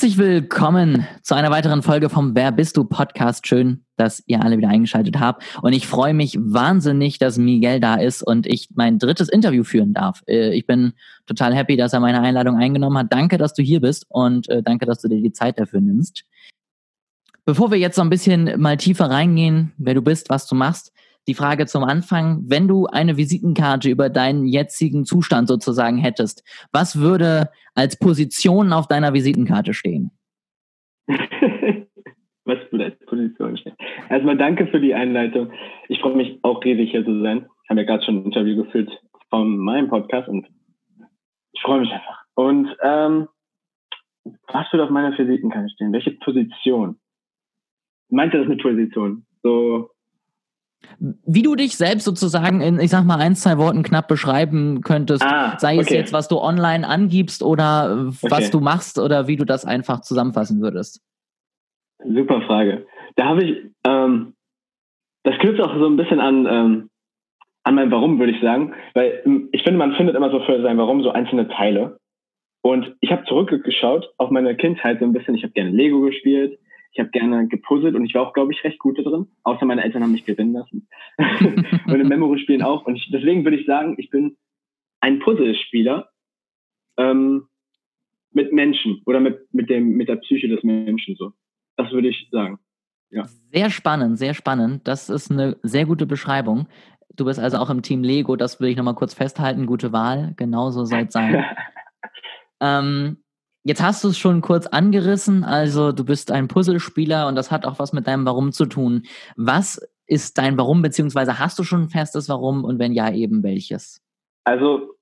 Herzlich willkommen zu einer weiteren Folge vom Wer bist du Podcast. Schön, dass ihr alle wieder eingeschaltet habt. Und ich freue mich wahnsinnig, dass Miguel da ist und ich mein drittes Interview führen darf. Äh, ich bin total happy, dass er meine Einladung eingenommen hat. Danke, dass du hier bist und äh, danke, dass du dir die Zeit dafür nimmst. Bevor wir jetzt so ein bisschen mal tiefer reingehen, wer du bist, was du machst, die Frage zum Anfang, wenn du eine Visitenkarte über deinen jetzigen Zustand sozusagen hättest, was würde als Position auf deiner Visitenkarte stehen? was würde als Position stehen? Erstmal danke für die Einleitung. Ich freue mich auch riesig hier zu sein. Ich habe ja gerade schon ein Interview geführt von meinem Podcast und ich freue mich einfach. Und ähm, was würde auf meiner Visitenkarte stehen? Welche Position? Meint ihr das mit Position? So wie du dich selbst sozusagen in, ich sag mal, ein, zwei Worten knapp beschreiben könntest, ah, sei es jetzt, was du online angibst oder was okay. du machst oder wie du das einfach zusammenfassen würdest. Super Frage. Da habe ich, ähm, das knüpft auch so ein bisschen an, ähm, an mein Warum, würde ich sagen. Weil ähm, ich finde, man findet immer so für sein Warum so einzelne Teile. Und ich habe zurückgeschaut auf meine Kindheit so ein bisschen. Ich habe gerne Lego gespielt. Ich habe gerne gepuzzelt und ich war auch, glaube ich, recht gut da drin. Außer meine Eltern haben mich gewinnen lassen. und im Memory-Spielen auch. Und ich, deswegen würde ich sagen, ich bin ein Puzzlespieler ähm, mit Menschen oder mit, mit, dem, mit der Psyche des Menschen so. Das würde ich sagen. Ja. Sehr spannend, sehr spannend. Das ist eine sehr gute Beschreibung. Du bist also auch im Team Lego, das will ich nochmal kurz festhalten. Gute Wahl, genauso soll es sein. ähm, Jetzt hast du es schon kurz angerissen, also du bist ein Puzzlespieler und das hat auch was mit deinem Warum zu tun. Was ist dein Warum, beziehungsweise hast du schon ein festes Warum und wenn ja, eben welches? Also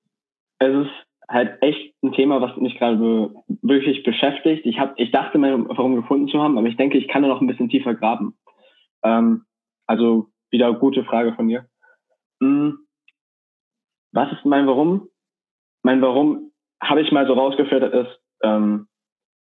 es ist halt echt ein Thema, was mich gerade wirklich beschäftigt. Ich, hab, ich dachte, mein Warum gefunden zu haben, aber ich denke, ich kann da noch ein bisschen tiefer graben. Ähm, also wieder gute Frage von dir. Hm, was ist mein Warum? Mein Warum habe ich mal so rausgeführt, ist, ähm,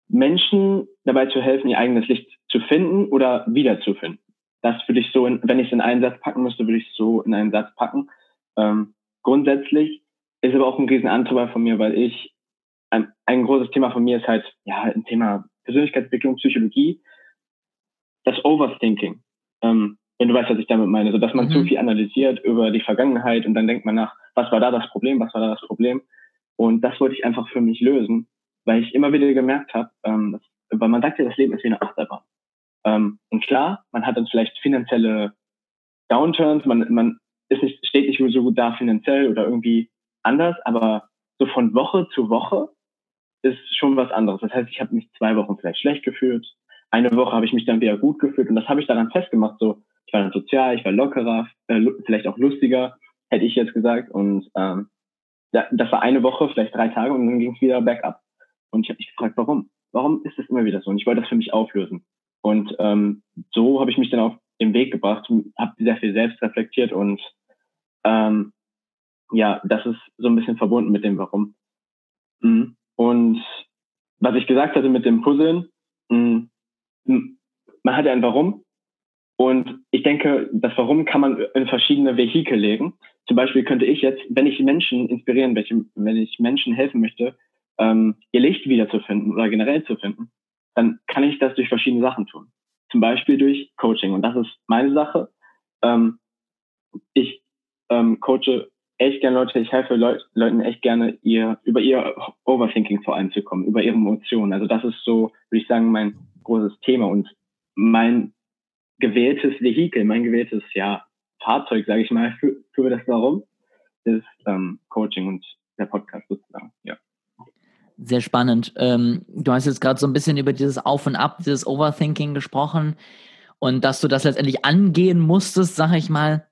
Menschen dabei zu helfen, ihr eigenes Licht zu finden oder wiederzufinden. Das würde ich so, in, wenn ich es in einen Satz packen müsste, würde ich es so in einen Satz packen. Ähm, grundsätzlich ist aber auch ein riesen Antreiber von mir, weil ich ein, ein großes Thema von mir ist halt ja ein Thema Persönlichkeitsentwicklung, Psychologie, das Overthinking. Ähm, wenn du weißt, was ich damit meine, so dass man mhm. zu viel analysiert über die Vergangenheit und dann denkt man nach, was war da das Problem, was war da das Problem? Und das wollte ich einfach für mich lösen weil ich immer wieder gemerkt habe, ähm, weil man sagt ja, das Leben ist wie eine Achterbahn. Ähm, und klar, man hat dann vielleicht finanzielle Downturns, man, man ist nicht, steht nicht so gut da finanziell oder irgendwie anders, aber so von Woche zu Woche ist schon was anderes. Das heißt, ich habe mich zwei Wochen vielleicht schlecht gefühlt, eine Woche habe ich mich dann wieder gut gefühlt und das habe ich daran festgemacht. So, ich war dann sozial, ich war lockerer, äh, vielleicht auch lustiger, hätte ich jetzt gesagt. Und ähm, das war eine Woche, vielleicht drei Tage und dann ging es wieder bergab. Und ich habe mich gefragt, warum? Warum ist es immer wieder so? Und ich wollte das für mich auflösen. Und ähm, so habe ich mich dann auf den Weg gebracht, habe sehr viel selbst reflektiert und ähm, ja, das ist so ein bisschen verbunden mit dem Warum. Mhm. Und was ich gesagt hatte mit dem Puzzeln, mh, man hat ja ein Warum. Und ich denke, das Warum kann man in verschiedene Vehikel legen. Zum Beispiel könnte ich jetzt, wenn ich Menschen inspirieren wenn ich Menschen helfen möchte, ähm, ihr Licht wiederzufinden oder generell zu finden, dann kann ich das durch verschiedene Sachen tun. Zum Beispiel durch Coaching. Und das ist meine Sache. Ähm, ich ähm, coache echt gerne Leute, ich helfe Leut Leuten echt gerne, ihr über ihr Overthinking vor allem zu kommen, über ihre Emotionen. Also das ist so, würde ich sagen, mein großes Thema und mein gewähltes Vehikel, mein gewähltes ja, Fahrzeug, sage ich mal, für, für das Warum, ist ähm, Coaching und der Podcast sozusagen. Ja. Sehr spannend. Ähm, du hast jetzt gerade so ein bisschen über dieses Auf und Ab, dieses Overthinking gesprochen und dass du das letztendlich angehen musstest, sag ich mal.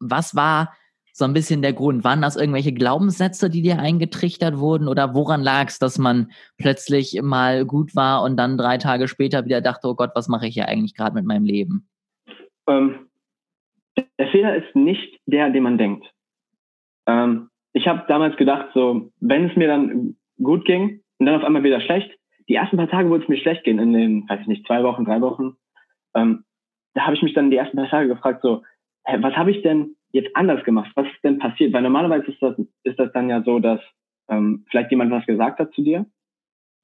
Was war so ein bisschen der Grund? Waren das irgendwelche Glaubenssätze, die dir eingetrichtert wurden oder woran lag es, dass man plötzlich mal gut war und dann drei Tage später wieder dachte, oh Gott, was mache ich hier eigentlich gerade mit meinem Leben? Ähm, der Fehler ist nicht der, den man denkt. Ähm, ich habe damals gedacht, so, wenn es mir dann gut ging und dann auf einmal wieder schlecht, die ersten paar Tage, wo es mir schlecht ging, in den, weiß ich nicht, zwei Wochen, drei Wochen, ähm, da habe ich mich dann die ersten paar Tage gefragt, so, hä, was habe ich denn jetzt anders gemacht? Was ist denn passiert? Weil normalerweise ist das, ist das dann ja so, dass ähm, vielleicht jemand was gesagt hat zu dir.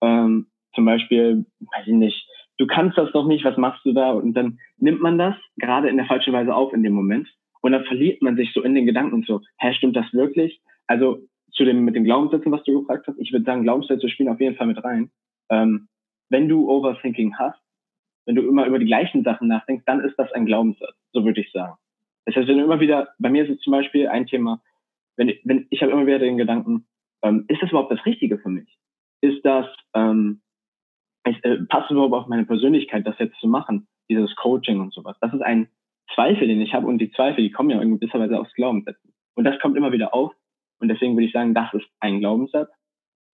Ähm, zum Beispiel, weiß ich nicht, du kannst das doch nicht, was machst du da? Und dann nimmt man das gerade in der falschen Weise auf in dem Moment. Und dann verliert man sich so in den Gedanken so, hä, stimmt das wirklich? Also zu dem mit den Glaubenssätzen, was du gefragt hast, ich würde sagen, Glaubenssätze spielen auf jeden Fall mit rein. Ähm, wenn du Overthinking hast, wenn du immer über die gleichen Sachen nachdenkst, dann ist das ein Glaubenssatz, so würde ich sagen. Das heißt, wenn du immer wieder, bei mir ist es zum Beispiel ein Thema, wenn, wenn ich habe immer wieder den Gedanken, ähm, ist das überhaupt das Richtige für mich? Ist das, ähm, ist, äh, passt es überhaupt auf meine Persönlichkeit, das jetzt zu machen, dieses Coaching und sowas? Das ist ein Zweifel, den ich habe und die Zweifel, die kommen ja in gewisser Weise aus Glaubenssätzen. Und das kommt immer wieder auf und deswegen würde ich sagen, das ist ein Glaubenssatz.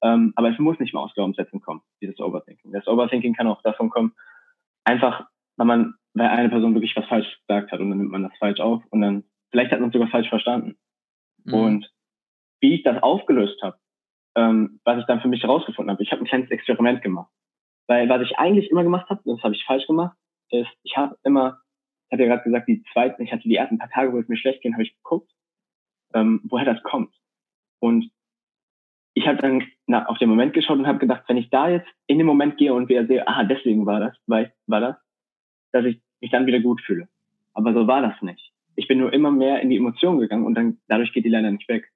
Ähm, aber es muss nicht mal aus Glaubenssätzen kommen, dieses Overthinking. Das Overthinking kann auch davon kommen, einfach, weil man, weil eine Person wirklich was falsch gesagt hat und dann nimmt man das falsch auf und dann, vielleicht hat man es sogar falsch verstanden. Mhm. Und wie ich das aufgelöst habe, ähm, was ich dann für mich herausgefunden habe, ich habe ein kleines Experiment gemacht. Weil was ich eigentlich immer gemacht habe, das habe ich falsch gemacht, ist, ich habe immer, ich hatte ja gerade gesagt, die zweiten, ich hatte die ersten paar Tage, wo es mir schlecht ging, habe ich geguckt, ähm, woher das kommt. Und ich habe dann na, auf den Moment geschaut und habe gedacht, wenn ich da jetzt in den Moment gehe und wieder sehe, aha, deswegen war das, weil, war das, dass ich mich dann wieder gut fühle. Aber so war das nicht. Ich bin nur immer mehr in die Emotionen gegangen und dann dadurch geht die leider nicht weg.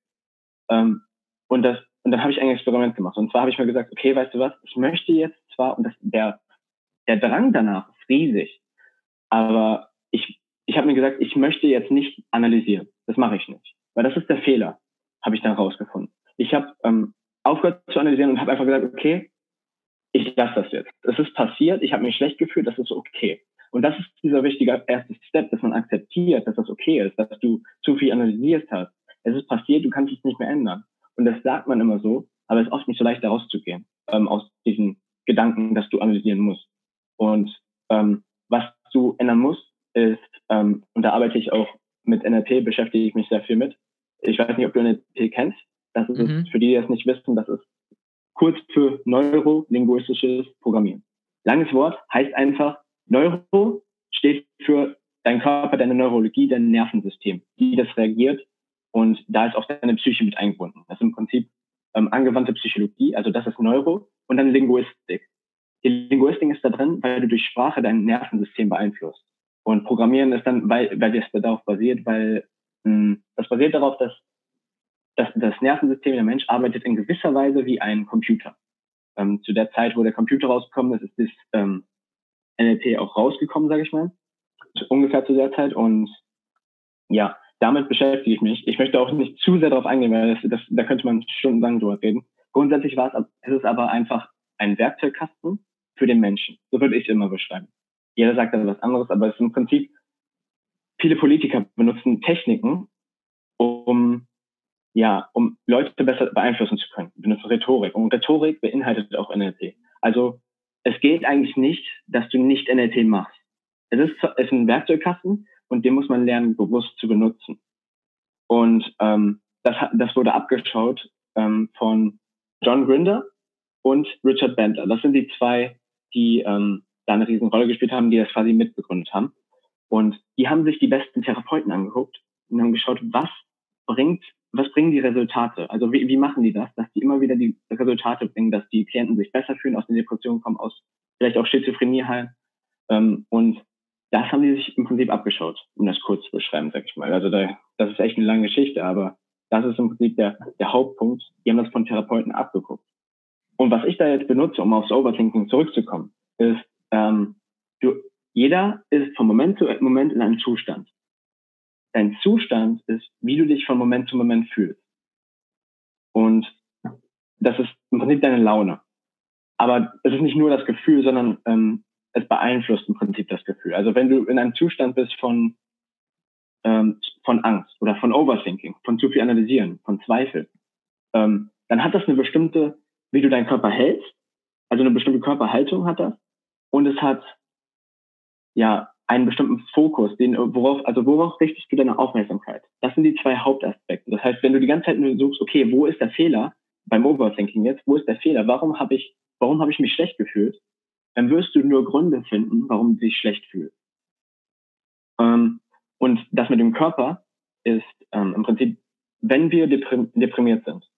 Ähm, und das und dann habe ich ein Experiment gemacht. Und zwar habe ich mir gesagt, okay, weißt du was, ich möchte jetzt zwar, und das, der, der Drang danach ist riesig, aber ich, ich habe mir gesagt, ich möchte jetzt nicht analysieren. Das mache ich nicht. Weil das ist der Fehler, habe ich dann rausgefunden. Ich habe ähm, aufgehört zu analysieren und habe einfach gesagt, okay, ich lasse das jetzt. Es ist passiert, ich habe mich schlecht gefühlt, das ist okay. Und das ist dieser wichtige erste Step, dass man akzeptiert, dass das okay ist, dass du zu viel analysiert hast. Es ist passiert, du kannst es nicht mehr ändern. Und das sagt man immer so, aber es ist oft nicht so leicht, da rauszugehen, ähm, aus diesen Gedanken, dass du analysieren musst. Und ähm, was du ändern musst, ist, ähm, und da arbeite ich auch mit NLP, beschäftige ich mich sehr viel mit. Ich weiß nicht, ob du NLP kennst. Das ist mhm. für die, die das nicht wissen, das ist kurz für neurolinguistisches Programmieren. Langes Wort heißt einfach, Neuro steht für dein Körper, deine Neurologie, dein Nervensystem, wie das reagiert. Und da ist auch deine Psyche mit eingebunden. Das ist im Prinzip ähm, angewandte Psychologie, also das ist Neuro und dann Linguistik. Die Linguistik ist da drin, weil du durch Sprache dein Nervensystem beeinflusst. Und Programmieren ist dann, weil, weil das darauf basiert, weil mh, hm, basiert darauf, dass das, das Nervensystem der Mensch arbeitet in gewisser Weise wie ein Computer. Ähm, zu der Zeit, wo der Computer rausgekommen ist, ist das ähm, NLP auch rausgekommen, sage ich mal. Ungefähr zu der Zeit. Und ja, damit beschäftige ich mich. Ich möchte auch nicht zu sehr darauf eingehen, weil das, das, da könnte man stundenlang drüber reden. Grundsätzlich war es, es aber einfach ein Werkzeugkasten für den Menschen. So würde ich es immer beschreiben. Jeder sagt dann was anderes, aber es ist im Prinzip, viele Politiker benutzen Techniken, um ja, um Leute besser beeinflussen zu können. Wir benutzen Rhetorik. Und Rhetorik beinhaltet auch NLP. Also es geht eigentlich nicht, dass du nicht NLP machst. Es ist, es ist ein Werkzeugkasten und den muss man lernen, bewusst zu benutzen. Und ähm, das, das wurde abgeschaut ähm, von John Grinder und Richard Bandler. Das sind die zwei, die ähm, da eine riesen Rolle gespielt haben, die das quasi mitbegründet haben. Und die haben sich die besten Therapeuten angeguckt und haben geschaut, was bringt was bringen die Resultate? Also wie, wie machen die das, dass die immer wieder die Resultate bringen, dass die Klienten sich besser fühlen, aus den Depressionen kommen, aus vielleicht auch Schizophrenie heilen. Ähm, und das haben die sich im Prinzip abgeschaut, um das kurz zu beschreiben, sag ich mal. Also da, das ist echt eine lange Geschichte, aber das ist im Prinzip der, der Hauptpunkt. Die haben das von Therapeuten abgeguckt. Und was ich da jetzt benutze, um aufs Overthinking zurückzukommen, ist, ähm, du, jeder ist von Moment zu Moment in einem Zustand dein Zustand dich von Moment zu Moment fühlst. Und das ist im Prinzip deine Laune. Aber es ist nicht nur das Gefühl, sondern ähm, es beeinflusst im Prinzip das Gefühl. Also wenn du in einem Zustand bist von ähm, von Angst oder von Overthinking, von zu viel Analysieren, von Zweifel, ähm, dann hat das eine bestimmte, wie du deinen Körper hältst, also eine bestimmte Körperhaltung hat das und es hat ja einen bestimmten Fokus, den worauf also worauf richtest du deine Aufmerksamkeit? Das sind die zwei Hauptaspekte. Das heißt, wenn du die ganze Zeit nur suchst, okay, wo ist der Fehler beim Overthinking jetzt? Wo ist der Fehler? Warum habe ich warum habe ich mich schlecht gefühlt? Dann wirst du nur Gründe finden, warum du dich schlecht fühlst. Ähm, und das mit dem Körper ist ähm, im Prinzip, wenn wir deprimiert sind,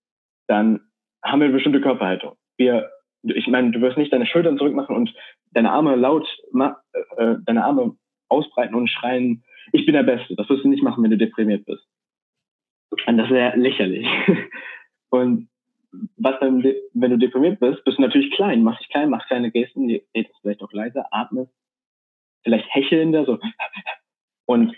dann haben wir eine bestimmte Körperhaltung. Wir, ich meine, du wirst nicht deine Schultern zurückmachen und deine Arme laut, äh, deine Arme ausbreiten und schreien, ich bin der Beste. Das wirst du nicht machen, wenn du deprimiert bist. Und das wäre lächerlich. Und was dann, wenn du deprimiert bist, bist du natürlich klein, machst dich klein, machst kleine Gesten, redest vielleicht auch leiser, atmest, vielleicht hechelnder, so. Und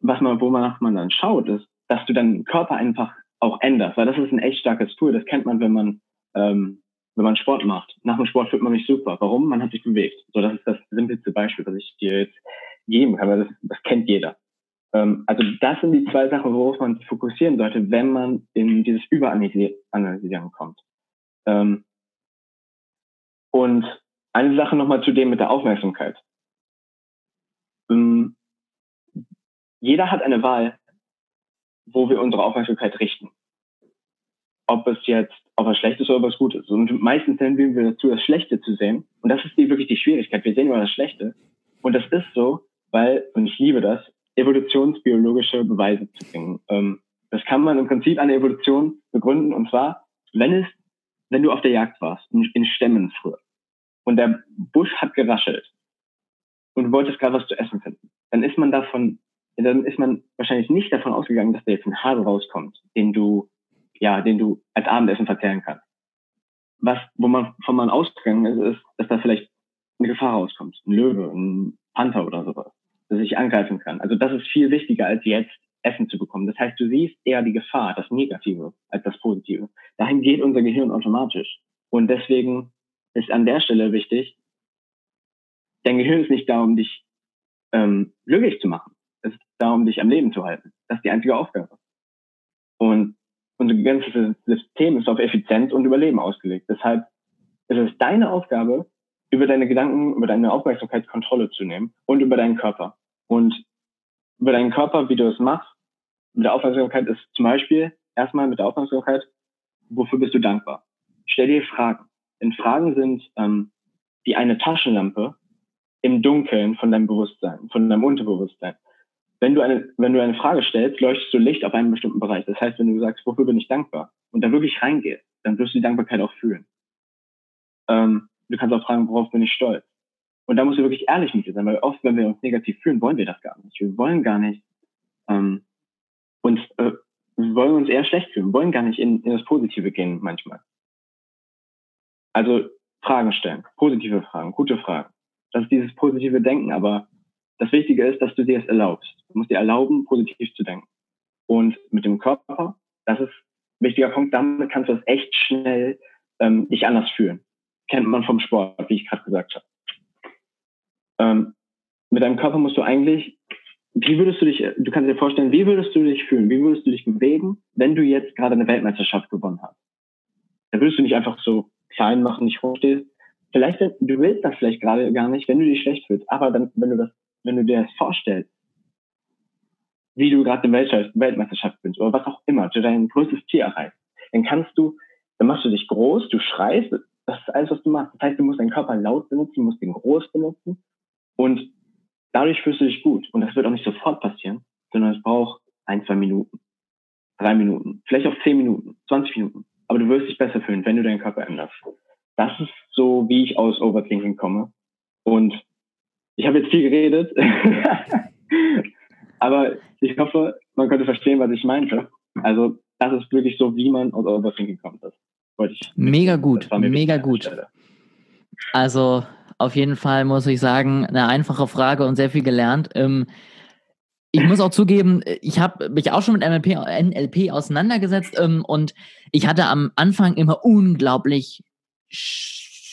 was man, wo man, man dann schaut, ist, dass du deinen Körper einfach auch änderst, weil das ist ein echt starkes Tool. Das kennt man, wenn man ähm, wenn man Sport macht. Nach dem Sport fühlt man sich super. Warum? Man hat sich bewegt. So, das ist das simpelste Beispiel, was ich dir jetzt geben kann, weil das, das kennt jeder. Ähm, also das sind die zwei Sachen, worauf man sich fokussieren sollte, wenn man in dieses Überanalysieren kommt. Ähm, und eine Sache nochmal zu dem mit der Aufmerksamkeit. Ähm, jeder hat eine Wahl, wo wir unsere Aufmerksamkeit richten. Ob es jetzt, ob es schlecht ist oder ob es gut ist. Und meistens tendieren wir dazu, das Schlechte zu sehen. Und das ist die, wirklich die Schwierigkeit. Wir sehen immer das Schlechte. Und das ist so, weil, und ich liebe das, evolutionsbiologische Beweise zu bringen. Ähm, das kann man im Prinzip an der Evolution begründen. Und zwar, wenn es, wenn du auf der Jagd warst, in, in Stämmen früher, und der Busch hat geraschelt, und du wolltest gerade was zu essen finden, dann ist man davon dann ist man wahrscheinlich nicht davon ausgegangen, dass da jetzt ein Hase rauskommt, den du, ja, den du als Abendessen verzehren kannst. Was, wo man von man ausgegangen ist, ist, dass da vielleicht eine Gefahr rauskommt, ein Löwe, ein Panther oder sowas, dass ich angreifen kann. Also das ist viel wichtiger, als jetzt Essen zu bekommen. Das heißt, du siehst eher die Gefahr, das Negative, als das Positive. Dahin geht unser Gehirn automatisch. Und deswegen ist an der Stelle wichtig, dein Gehirn ist nicht da, um dich ähm, glücklich zu machen ist da, um dich am Leben zu halten. Das ist die einzige Aufgabe. Und unser ganzes System ist auf Effizienz und Überleben ausgelegt. Deshalb ist es deine Aufgabe, über deine Gedanken, über deine Aufmerksamkeit Kontrolle zu nehmen und über deinen Körper. Und über deinen Körper, wie du es machst, mit der Aufmerksamkeit ist zum Beispiel erstmal mit der Aufmerksamkeit, wofür bist du dankbar? Stell dir Fragen. Denn Fragen sind ähm, wie eine Taschenlampe im Dunkeln von deinem Bewusstsein, von deinem Unterbewusstsein wenn du eine, wenn du eine Frage stellst, leuchtest du Licht auf einem bestimmten Bereich. Das heißt, wenn du sagst, wofür bin ich dankbar und da wirklich reingehst, dann wirst du die Dankbarkeit auch fühlen. Ähm, du kannst auch fragen, worauf bin ich stolz? Und da musst du wirklich ehrlich mit dir sein, weil oft, wenn wir uns negativ fühlen, wollen wir das gar nicht. Wir wollen gar nicht ähm, uns, äh, wollen uns eher schlecht fühlen, wollen gar nicht in, in das Positive gehen manchmal. Also Fragen stellen, positive Fragen, gute Fragen. Das ist dieses positive Denken, aber das Wichtige ist, dass du dir es erlaubst. Du musst dir erlauben, positiv zu denken. Und mit dem Körper, das ist ein wichtiger Punkt, damit kannst du es echt schnell ähm, dich anders fühlen. Kennt man vom Sport, wie ich gerade gesagt habe. Ähm, mit deinem Körper musst du eigentlich, wie würdest du dich, du kannst dir vorstellen, wie würdest du dich fühlen, wie würdest du dich bewegen, wenn du jetzt gerade eine Weltmeisterschaft gewonnen hast? Da würdest du nicht einfach so klein machen, nicht hochstehst. Vielleicht, du willst das vielleicht gerade gar nicht, wenn du dich schlecht fühlst, aber dann, wenn du das wenn du dir das vorstellst, wie du gerade eine Weltmeisterschaft bist oder was auch immer, du dein größtes Ziel erreichst, dann kannst du, dann machst du dich groß, du schreist, das ist alles, was du machst. Das heißt, du musst deinen Körper laut benutzen, du musst ihn groß benutzen und dadurch fühlst du dich gut. Und das wird auch nicht sofort passieren, sondern es braucht ein, zwei Minuten, drei Minuten, vielleicht auch zehn Minuten, 20 Minuten. Aber du wirst dich besser fühlen, wenn du deinen Körper änderst. Das ist so, wie ich aus Overthinking komme. Und ich habe jetzt viel geredet, aber ich hoffe, man könnte verstehen, was ich meinte. Also das ist wirklich so, wie man aus Overthinking kommt. Das wollte ich. Mega gut, mega gut. Also auf jeden Fall muss ich sagen, eine einfache Frage und sehr viel gelernt. Ähm, ich muss auch zugeben, ich habe mich auch schon mit NLP, NLP auseinandergesetzt ähm, und ich hatte am Anfang immer unglaublich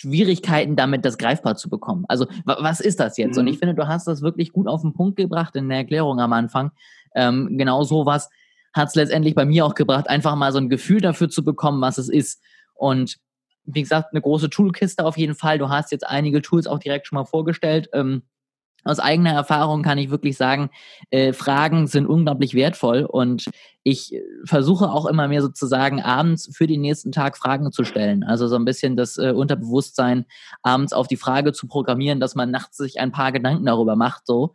Schwierigkeiten damit, das greifbar zu bekommen. Also was ist das jetzt? Mhm. Und ich finde, du hast das wirklich gut auf den Punkt gebracht in der Erklärung am Anfang. Ähm, genau sowas hat es letztendlich bei mir auch gebracht, einfach mal so ein Gefühl dafür zu bekommen, was es ist. Und wie gesagt, eine große Toolkiste auf jeden Fall. Du hast jetzt einige Tools auch direkt schon mal vorgestellt. Ähm, aus eigener Erfahrung kann ich wirklich sagen, äh, Fragen sind unglaublich wertvoll und ich versuche auch immer mehr sozusagen abends für den nächsten Tag Fragen zu stellen. Also so ein bisschen das äh, Unterbewusstsein abends auf die Frage zu programmieren, dass man nachts sich ein paar Gedanken darüber macht. So.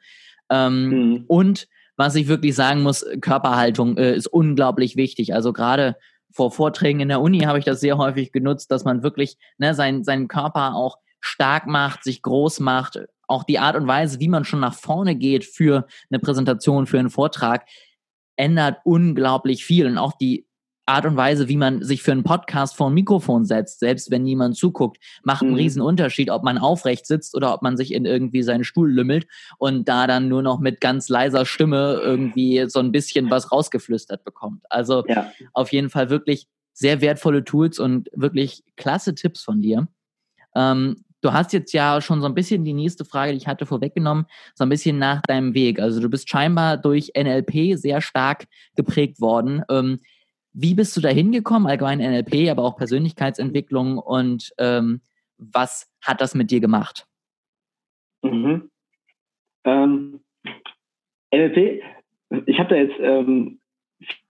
Ähm, mhm. Und was ich wirklich sagen muss, Körperhaltung äh, ist unglaublich wichtig. Also gerade vor Vorträgen in der Uni habe ich das sehr häufig genutzt, dass man wirklich ne, sein, seinen Körper auch stark macht, sich groß macht, auch die Art und Weise, wie man schon nach vorne geht für eine Präsentation, für einen Vortrag, ändert unglaublich viel. Und auch die Art und Weise, wie man sich für einen Podcast vor ein Mikrofon setzt, selbst wenn niemand zuguckt, macht einen mhm. riesen Unterschied, ob man aufrecht sitzt oder ob man sich in irgendwie seinen Stuhl lümmelt und da dann nur noch mit ganz leiser Stimme irgendwie so ein bisschen was rausgeflüstert bekommt. Also ja. auf jeden Fall wirklich sehr wertvolle Tools und wirklich klasse Tipps von dir. Ähm, du hast jetzt ja schon so ein bisschen die nächste Frage, die ich hatte, vorweggenommen, so ein bisschen nach deinem Weg. Also du bist scheinbar durch NLP sehr stark geprägt worden. Ähm, wie bist du da hingekommen, allgemein NLP, aber auch Persönlichkeitsentwicklung und ähm, was hat das mit dir gemacht? Mhm. Ähm, NLP, ich habe da jetzt ähm,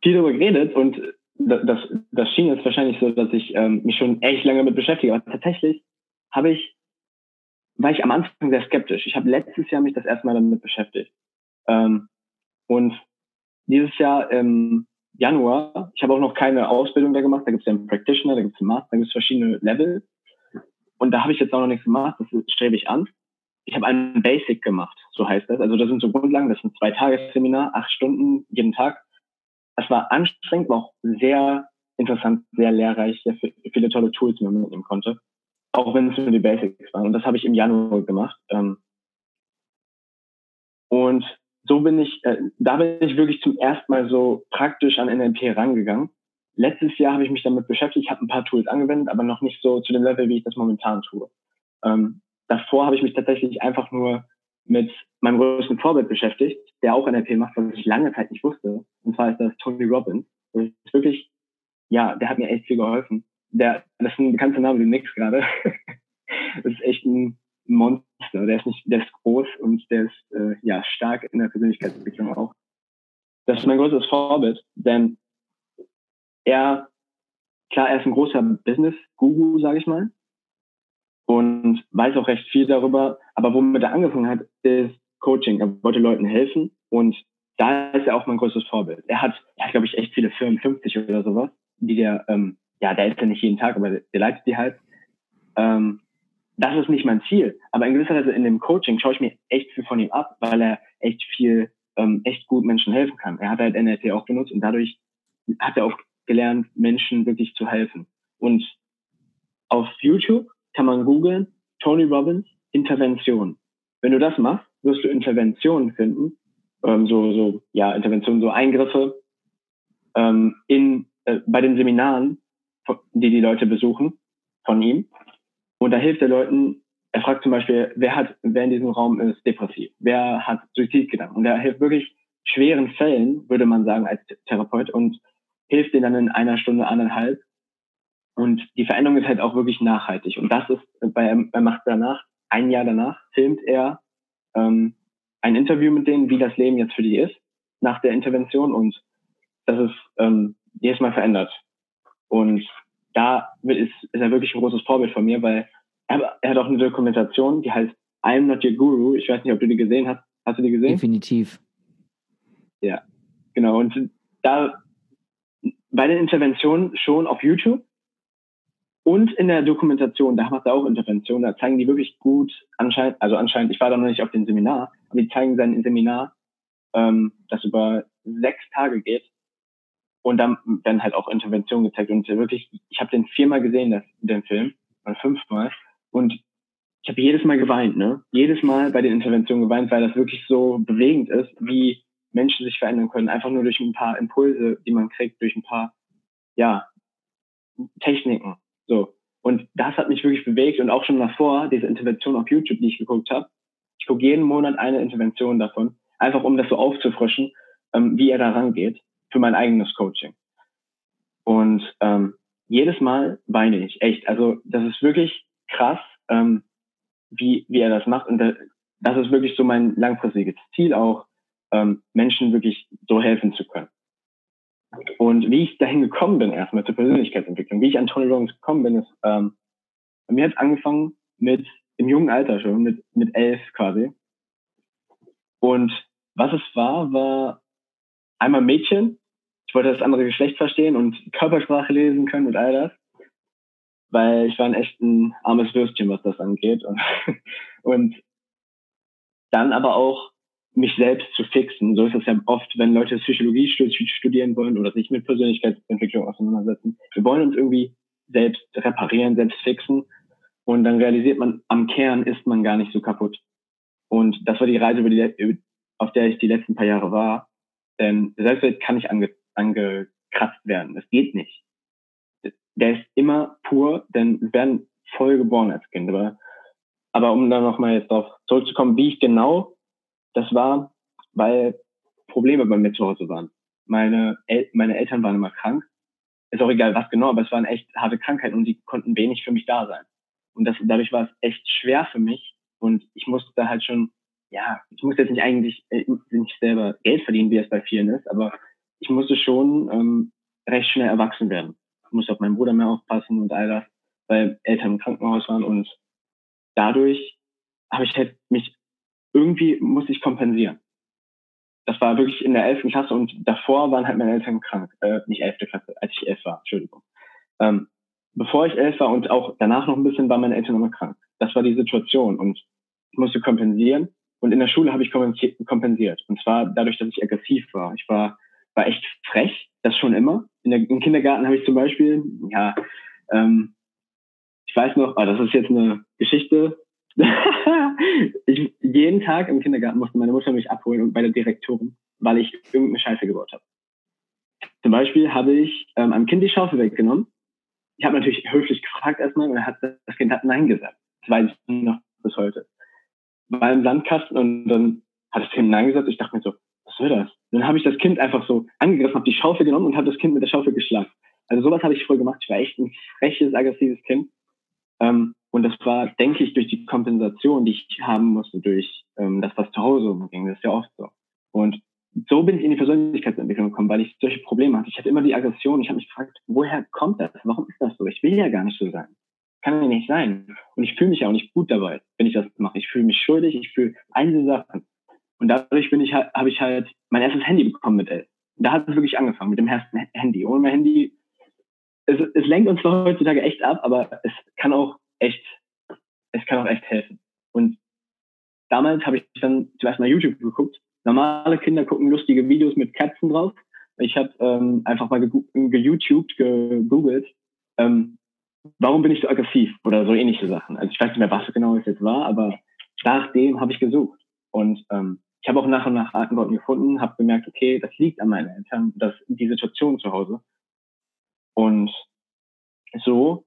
viel darüber geredet und das, das schien jetzt wahrscheinlich so, dass ich ähm, mich schon echt lange damit beschäftige. Aber tatsächlich habe ich, war ich am Anfang sehr skeptisch. Ich habe letztes Jahr mich das erste Mal damit beschäftigt. Ähm, und dieses Jahr im Januar, ich habe auch noch keine Ausbildung da gemacht, da gibt es ja einen Practitioner, da gibt es einen Master, da gibt es verschiedene Level. Und da habe ich jetzt auch noch nichts gemacht, das strebe ich an. Ich habe einen Basic gemacht, so heißt das. Also das sind so Grundlagen, das sind zwei Tagesseminar, acht Stunden jeden Tag. Es war anstrengend, war auch sehr interessant, sehr lehrreich, sehr viele tolle Tools, die man mitnehmen konnte. Auch wenn es nur die Basics waren. Und das habe ich im Januar gemacht. Ähm. Und so bin ich, äh, da bin ich wirklich zum ersten Mal so praktisch an NLP rangegangen. Letztes Jahr habe ich mich damit beschäftigt, habe ein paar Tools angewendet, aber noch nicht so zu dem Level, wie ich das momentan tue. Ähm, davor habe ich mich tatsächlich einfach nur mit meinem größten Vorbild beschäftigt, der auch NLP macht, was ich lange Zeit nicht wusste. Und zwar ist das Tony Robbins. Das ist wirklich, ja, der hat mir echt viel geholfen. Der, das ist ein bekannter Name, du nix gerade. das ist echt ein Monster. Der ist nicht, der ist groß und der ist äh, ja stark in der Persönlichkeitsentwicklung auch. Das ist mein größtes Vorbild, denn er, klar, er ist ein großer Business-Guru, sage ich mal, und weiß auch recht viel darüber. Aber womit er angefangen hat, ist Coaching. Er wollte Leuten helfen und da ist er auch mein größtes Vorbild. Er hat, er hat glaube ich, echt viele Firmen, 50 oder sowas, die der, ähm, ja, der ist ja nicht jeden Tag, aber der, leitet die halt. Ähm, das ist nicht mein Ziel. Aber in gewisser Weise in dem Coaching schaue ich mir echt viel von ihm ab, weil er echt viel, ähm, echt gut Menschen helfen kann. Er hat halt NLP auch benutzt und dadurch hat er auch gelernt, Menschen wirklich zu helfen. Und auf YouTube kann man googeln, Tony Robbins, Intervention. Wenn du das machst, wirst du Interventionen finden, ähm, so, so, ja, Interventionen, so Eingriffe ähm, in, äh, bei den Seminaren, die die Leute besuchen von ihm. Und da hilft er Leuten, er fragt zum Beispiel, wer hat, wer in diesem Raum ist depressiv? Wer hat Suizidgedanken? Und er hilft wirklich schweren Fällen, würde man sagen, als Therapeut und hilft denen dann in einer Stunde, anderthalb. Und die Veränderung ist halt auch wirklich nachhaltig. Und das ist bei, bei Macht danach, ein Jahr danach, filmt er ähm, ein Interview mit denen, wie das Leben jetzt für die ist, nach der Intervention. Und das ist ähm, jedes Mal verändert. Und da ist, ist er wirklich ein großes Vorbild von mir, weil er, er hat auch eine Dokumentation, die heißt I'm Not Your Guru. Ich weiß nicht, ob du die gesehen hast. Hast du die gesehen? Definitiv. Ja, genau. Und da bei den Interventionen schon auf YouTube und in der Dokumentation, da macht er auch Interventionen, da zeigen die wirklich gut, anscheinend, also anscheinend, ich war da noch nicht auf dem Seminar, aber die zeigen sein Seminar, ähm, das über sechs Tage geht, und dann werden halt auch Interventionen gezeigt. Und wirklich, ich habe den viermal gesehen, das, den Film, oder fünfmal. Und ich habe jedes Mal geweint, ne? Jedes Mal bei den Interventionen geweint, weil das wirklich so bewegend ist, wie Menschen sich verändern können. Einfach nur durch ein paar Impulse, die man kriegt, durch ein paar, ja, Techniken. So. Und das hat mich wirklich bewegt und auch schon davor, diese Intervention auf YouTube, die ich geguckt habe. Ich gucke jeden Monat eine Intervention davon, einfach um das so aufzufrischen, ähm, wie er da rangeht für mein eigenes Coaching. Und ähm, jedes Mal weine ich, echt. Also das ist wirklich krass, ähm, wie, wie er das macht. Und das ist wirklich so mein langfristiges Ziel auch, ähm, Menschen wirklich so helfen zu können. Und wie ich dahin gekommen bin, erstmal zur Persönlichkeitsentwicklung, wie ich an Tony Robbins gekommen bin, ist, ähm, bei mir hat es angefangen mit, im jungen Alter schon, mit, mit elf quasi. Und was es war, war einmal Mädchen. Ich wollte das andere Geschlecht verstehen und Körpersprache lesen können und all das. Weil ich war ein echt ein armes Würstchen, was das angeht. Und, und dann aber auch mich selbst zu fixen. So ist es ja oft, wenn Leute Psychologie studieren wollen oder sich mit Persönlichkeitsentwicklung auseinandersetzen. Wir wollen uns irgendwie selbst reparieren, selbst fixen. Und dann realisiert man, am Kern ist man gar nicht so kaputt. Und das war die Reise, über die, auf der ich die letzten paar Jahre war. Denn Selbstwert kann nicht ange, angekratzt werden. Das geht nicht. Der ist immer pur, denn wir werden voll geboren als Kind. Aber, um dann nochmal jetzt darauf zurückzukommen, wie ich genau das war, weil Probleme bei mir zu Hause waren. Meine, El meine Eltern waren immer krank. Ist auch egal, was genau, aber es waren echt harte Krankheiten und die konnten wenig für mich da sein. Und das, dadurch war es echt schwer für mich. Und ich musste halt schon, ja, ich musste jetzt nicht eigentlich äh, nicht selber Geld verdienen, wie es bei vielen ist, aber ich musste schon ähm, recht schnell erwachsen werden. Ich musste auf meinen Bruder mehr aufpassen und all das, weil Eltern im Krankenhaus waren und dadurch habe ich halt mich irgendwie muss ich kompensieren. Das war wirklich in der elften Klasse und davor waren halt meine Eltern krank, äh, nicht elfte Klasse, als ich elf war, Entschuldigung. Ähm, bevor ich elf war und auch danach noch ein bisschen, waren meine Eltern immer krank. Das war die Situation und ich musste kompensieren und in der Schule habe ich kompensiert und zwar dadurch, dass ich aggressiv war. Ich war war echt frech, das schon immer. In der, Im Kindergarten habe ich zum Beispiel, ja, ähm, ich weiß noch, oh, das ist jetzt eine Geschichte, ich, jeden Tag im Kindergarten musste meine Mutter mich abholen und bei der Direktorin, weil ich irgendeine Scheiße gebaut habe. Zum Beispiel habe ich ähm, einem Kind die Schaufel weggenommen. Ich habe natürlich höflich gefragt erstmal und hat, das Kind hat Nein gesagt. Das weiß ich noch bis heute. War im Sandkasten und dann hat das Kind Nein gesagt. Ich dachte mir so, soll das? Dann habe ich das Kind einfach so angegriffen, habe die Schaufel genommen und habe das Kind mit der Schaufel geschlagen. Also sowas habe ich früher gemacht. Ich war echt ein freches, aggressives Kind. Ähm, und das war, denke ich, durch die Kompensation, die ich haben musste, durch ähm, das, was zu Hause umging. Das ist ja oft so. Und so bin ich in die Persönlichkeitsentwicklung gekommen, weil ich solche Probleme hatte. Ich hatte immer die Aggression. Ich habe mich gefragt, woher kommt das? Warum ist das so? Ich will ja gar nicht so sein. Kann ja nicht sein. Und ich fühle mich ja auch nicht gut dabei, wenn ich das mache. Ich fühle mich schuldig. Ich fühle einzelne Sachen. Und dadurch bin ich halt, habe ich halt mein erstes Handy bekommen mit elf. Da hat es wirklich angefangen mit dem ersten Handy. Ohne mein Handy, es, es lenkt uns heutzutage echt ab, aber es kann auch echt, es kann auch echt helfen. Und damals habe ich dann zuerst mal YouTube geguckt. Normale Kinder gucken lustige Videos mit Katzen drauf. Ich habe ähm, einfach mal geYouTubed, gegoogelt, ähm, warum bin ich so aggressiv oder so ähnliche Sachen. Also ich weiß nicht mehr, was genau es jetzt war, aber nach dem habe ich gesucht. Und ähm, ich habe auch nach und nach Antworten gefunden, habe gemerkt, okay, das liegt an meinen Eltern, das die Situation zu Hause. Und so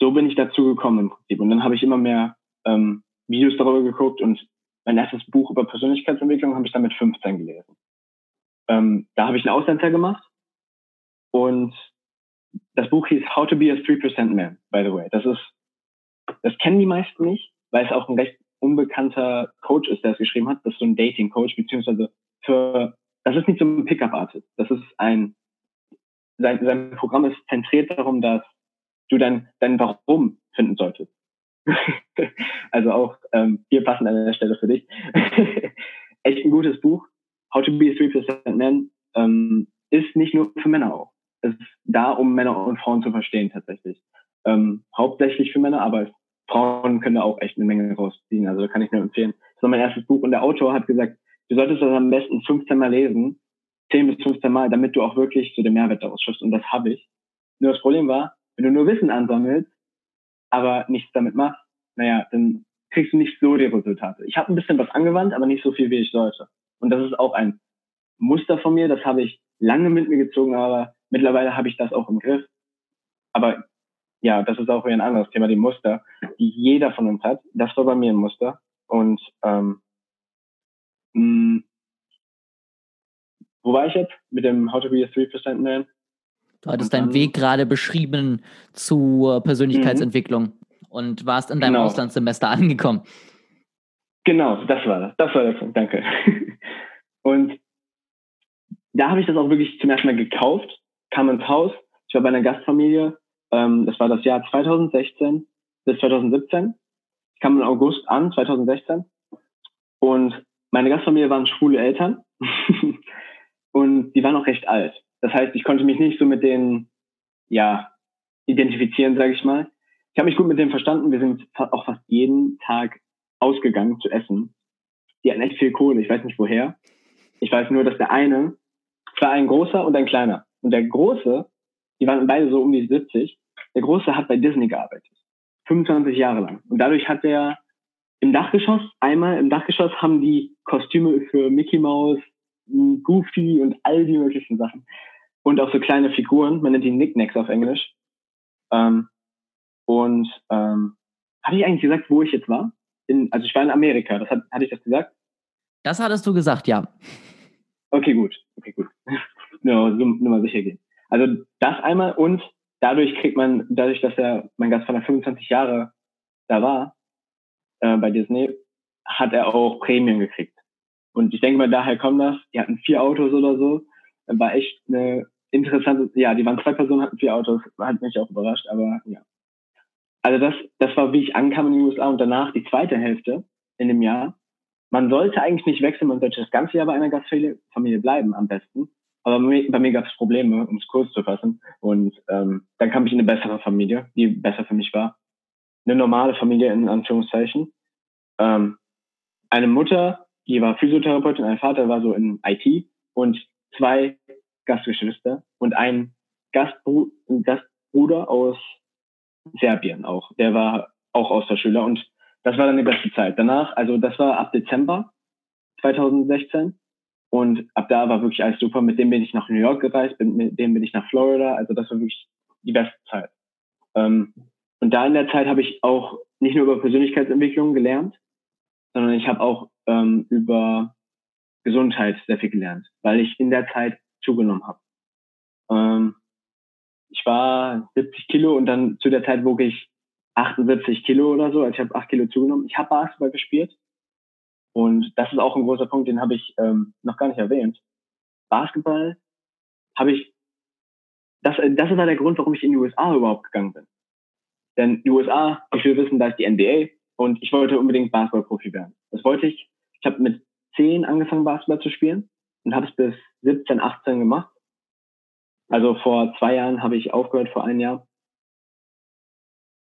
so bin ich dazu gekommen im Prinzip. Und dann habe ich immer mehr ähm, Videos darüber geguckt und mein erstes Buch über Persönlichkeitsentwicklung habe ich dann mit 15 gelesen. Ähm, da habe ich einen Ausländer gemacht und das Buch hieß How to be a 3% Man, by the way. Das ist, das kennen die meisten nicht, weil es auch ein recht unbekannter Coach ist, der es geschrieben hat. Das ist so ein Dating-Coach, beziehungsweise für, das ist nicht so ein Pickup-Artist. Das ist ein, sein, sein Programm ist zentriert darum, dass du dein, dein Warum finden solltest. also auch ähm, hier passend an der Stelle für dich. Echt ein gutes Buch. How to be a 3% Man ähm, ist nicht nur für Männer auch. Es ist da, um Männer und Frauen zu verstehen tatsächlich. Ähm, hauptsächlich für Männer, aber Frauen können da auch echt eine Menge rausziehen. Also kann ich nur empfehlen. Das war mein erstes Buch und der Autor hat gesagt, du solltest das am besten 15 Mal lesen, 10 bis 15 Mal, damit du auch wirklich so den Mehrwert daraus schaffst. Und das habe ich. Nur das Problem war, wenn du nur Wissen ansammelst, aber nichts damit machst, naja, dann kriegst du nicht so die Resultate. Ich habe ein bisschen was angewandt, aber nicht so viel, wie ich sollte. Und das ist auch ein Muster von mir, das habe ich lange mit mir gezogen, aber mittlerweile habe ich das auch im Griff. Aber ja, das ist auch wieder ein anderes Thema, die Muster, die jeder von uns hat. Das war bei mir ein Muster. Und ähm, mh, wo war ich jetzt? Mit dem How to be a 3% Man. Du hattest deinen Weg gerade beschrieben zur Persönlichkeitsentwicklung mhm. und warst in deinem genau. Auslandssemester angekommen. Genau, das war das. Das war der Punkt, danke. Und da habe ich das auch wirklich zum ersten Mal gekauft, kam ins Haus. Ich war bei einer Gastfamilie. Ähm, das war das Jahr 2016 bis 2017. Ich kam im August an, 2016. Und meine Gastfamilie waren schwule Eltern. und die waren auch recht alt. Das heißt, ich konnte mich nicht so mit denen, ja, identifizieren, sage ich mal. Ich habe mich gut mit denen verstanden. Wir sind auch fast jeden Tag ausgegangen zu essen. Die hatten echt viel Kohle. Ich weiß nicht woher. Ich weiß nur, dass der eine war ein großer und ein kleiner. Und der große, die waren beide so um die 70. Der große hat bei Disney gearbeitet. 25 Jahre lang. Und dadurch hat er im Dachgeschoss, einmal im Dachgeschoss haben die Kostüme für Mickey Mouse, Goofy und all die möglichen Sachen. Und auch so kleine Figuren, man nennt die Knickknacks auf Englisch. Ähm, und ähm, hatte ich eigentlich gesagt, wo ich jetzt war? In, also ich war in Amerika, das hat, hatte ich das gesagt? Das hattest du gesagt, ja. Okay, gut. Okay, gut. nur, nur mal sicher gehen. Also das einmal und dadurch kriegt man, dadurch, dass er mein Gastvater 25 Jahre da war, äh, bei Disney, hat er auch Prämien gekriegt. Und ich denke mal, daher kommt das. Die hatten vier Autos oder so. War echt eine interessante, ja, die waren zwei Personen, hatten vier Autos. Hat mich auch überrascht, aber ja. Also das, das war, wie ich ankam in den USA und danach die zweite Hälfte in dem Jahr man sollte eigentlich nicht wechseln, man sollte das ganze Jahr bei einer Gastfamilie bleiben am besten. Aber bei mir gab es Probleme, um es kurz zu fassen. Und ähm, dann kam ich in eine bessere Familie, die besser für mich war. Eine normale Familie in Anführungszeichen. Ähm, eine Mutter, die war Physiotherapeutin, ein Vater war so in IT und zwei Gastgeschwister und ein Gastbru Gastbruder aus Serbien auch. Der war auch Austauschschüler und das war dann die beste Zeit. Danach, also das war ab Dezember 2016 und ab da war wirklich alles super. Mit dem bin ich nach New York gereist, mit dem bin ich nach Florida. Also das war wirklich die beste Zeit. Ähm, und da in der Zeit habe ich auch nicht nur über Persönlichkeitsentwicklung gelernt, sondern ich habe auch ähm, über Gesundheit sehr viel gelernt, weil ich in der Zeit zugenommen habe. Ähm, ich war 70 Kilo und dann zu der Zeit wog ich 78 Kilo oder so. Also ich habe 8 Kilo zugenommen. Ich habe Basketball gespielt. Und das ist auch ein großer Punkt, den habe ich ähm, noch gar nicht erwähnt. Basketball habe ich, das, das war der Grund, warum ich in die USA überhaupt gegangen bin. Denn die USA, ich will wissen, da ist die NBA und ich wollte unbedingt Basketballprofi werden. Das wollte ich. Ich habe mit 10 angefangen, Basketball zu spielen und habe es bis 17, 18 gemacht. Also vor zwei Jahren habe ich aufgehört, vor einem Jahr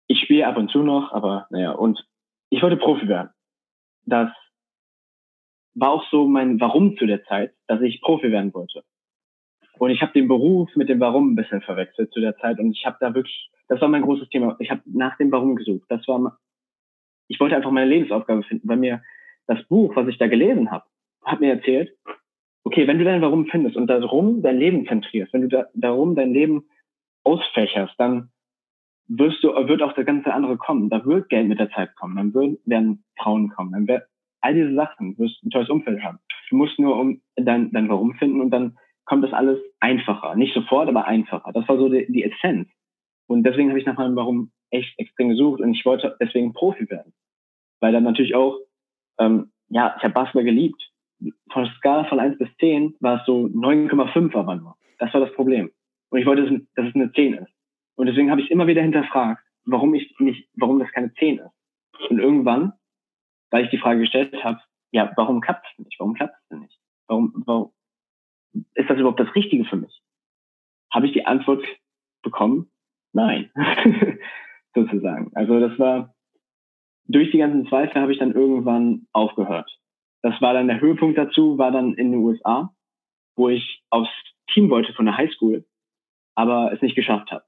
ich spiele ab und zu noch, aber naja, und ich wollte Profi werden. Das war auch so mein Warum zu der Zeit, dass ich Profi werden wollte. Und ich habe den Beruf mit dem Warum ein bisschen verwechselt zu der Zeit und ich habe da wirklich, das war mein großes Thema. Ich habe nach dem Warum gesucht. Das war, ich wollte einfach meine Lebensaufgabe finden, weil mir das Buch, was ich da gelesen habe, hat mir erzählt, okay, wenn du dein Warum findest und darum dein Leben zentrierst, wenn du da, darum dein Leben ausfächerst, dann wirst du, wird auch der ganze andere kommen. Da wird Geld mit der Zeit kommen. Dann werden Frauen kommen. Dann wird all diese Sachen, du wirst ein tolles Umfeld haben. Du musst nur um dein, dein Warum finden und dann kommt das alles einfacher. Nicht sofort, aber einfacher. Das war so die, die Essenz. Und deswegen habe ich nach meinem Warum echt extrem gesucht und ich wollte deswegen Profi werden. Weil dann natürlich auch, ähm, ja, ich habe Basketball geliebt. Von Skala von 1 bis 10 war es so 9,5 aber nur. Das war das Problem. Und ich wollte, dass es eine 10 ist. Und deswegen habe ich immer wieder hinterfragt, warum ich nicht, warum das keine 10 ist. Und irgendwann, weil ich die Frage gestellt habe, ja, warum klappt es nicht? Warum klappt es denn nicht? Warum, warum ist das überhaupt das Richtige für mich? Habe ich die Antwort bekommen? Nein, sozusagen. Also das war durch die ganzen Zweifel habe ich dann irgendwann aufgehört. Das war dann der Höhepunkt dazu, war dann in den USA, wo ich aufs Team wollte von der Highschool, aber es nicht geschafft habe.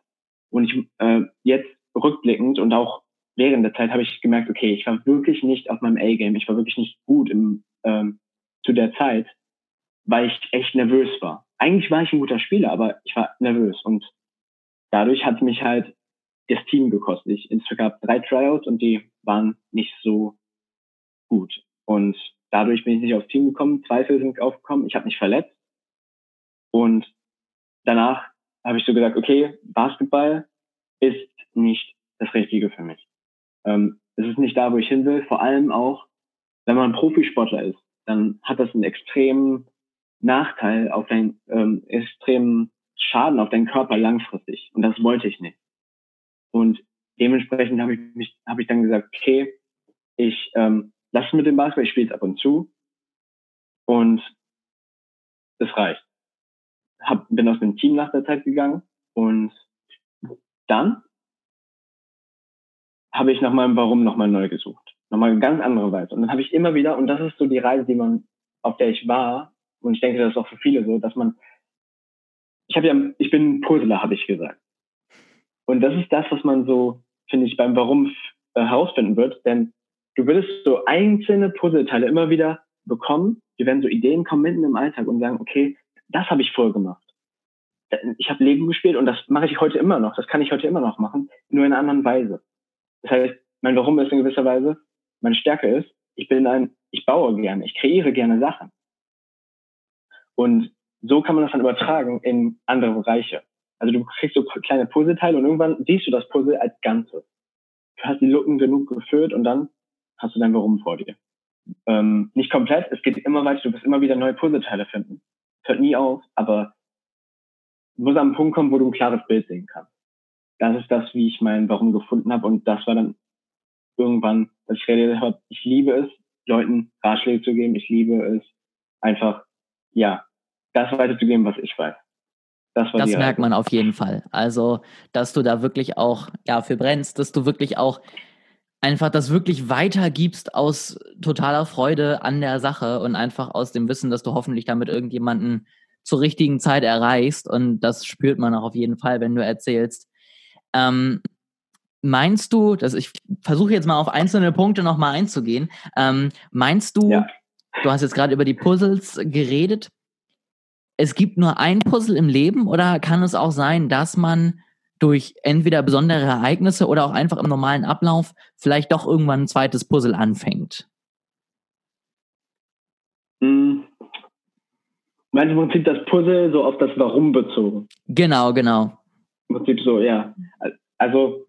Und ich äh, jetzt rückblickend und auch während der Zeit habe ich gemerkt, okay, ich war wirklich nicht auf meinem A-Game, ich war wirklich nicht gut im, ähm, zu der Zeit, weil ich echt nervös war. Eigentlich war ich ein guter Spieler, aber ich war nervös und dadurch hat mich halt das Team gekostet. Ich, es gab drei Tryouts und die waren nicht so gut. Und dadurch bin ich nicht aufs Team gekommen, Zweifel sind aufgekommen, ich habe mich verletzt danach habe ich so gesagt, okay, Basketball ist nicht das Richtige für mich. Ähm, es ist nicht da, wo ich hin will. Vor allem auch, wenn man Profisportler ist, dann hat das einen extremen Nachteil auf deinen ähm, extremen Schaden auf deinen Körper langfristig. Und das wollte ich nicht. Und dementsprechend habe ich mich, habe ich dann gesagt, okay, ich ähm, lasse mit dem Basketball, ich spiele es ab und zu und es reicht. Hab, bin aus dem Team nach der Zeit gegangen und dann habe ich nach meinem Warum nochmal neu gesucht. Nochmal eine ganz andere Weise. Und dann habe ich immer wieder, und das ist so die Reise, die man, auf der ich war, und ich denke, das ist auch für viele so, dass man, ich habe ja, ich bin Puzzler, habe ich gesagt. Und das ist das, was man so, finde ich, beim Warum äh, herausfinden wird, denn du würdest so einzelne Puzzleteile immer wieder bekommen, die werden so Ideen kommen mitten im Alltag und sagen, okay, das habe ich vorher gemacht. Ich habe Lego gespielt und das mache ich heute immer noch, das kann ich heute immer noch machen, nur in einer anderen Weise. Das heißt, mein Warum ist in gewisser Weise, meine Stärke ist, ich bin ein, ich baue gerne, ich kreiere gerne Sachen. Und so kann man das dann übertragen in andere Bereiche. Also du kriegst so kleine Puzzleteile und irgendwann siehst du das Puzzle als Ganzes. Du hast die Lücken genug gefüllt und dann hast du dein Warum vor dir. Ähm, nicht komplett, es geht immer weiter, du wirst immer wieder neue Puzzleteile finden. Es hört nie auf, aber du musst an einen Punkt kommen, wo du ein klares Bild sehen kannst das ist das, wie ich mein Warum gefunden habe. Und das war dann irgendwann, dass ich realisiert habe, ich liebe es, Leuten Ratschläge zu geben. Ich liebe es, einfach, ja, das weiterzugeben, was ich weiß. Das, das merkt man auf jeden Fall. Also, dass du da wirklich auch ja, für brennst, dass du wirklich auch einfach das wirklich weitergibst aus totaler Freude an der Sache und einfach aus dem Wissen, dass du hoffentlich damit irgendjemanden zur richtigen Zeit erreichst. Und das spürt man auch auf jeden Fall, wenn du erzählst, ähm, meinst du, dass ich versuche jetzt mal auf einzelne Punkte nochmal einzugehen, ähm, meinst du, ja. du hast jetzt gerade über die Puzzles geredet, es gibt nur ein Puzzle im Leben oder kann es auch sein, dass man durch entweder besondere Ereignisse oder auch einfach im normalen Ablauf vielleicht doch irgendwann ein zweites Puzzle anfängt? Hm. Meinst du im Prinzip das Puzzle so auf das Warum bezogen? Genau, genau. Im Prinzip so, ja. Also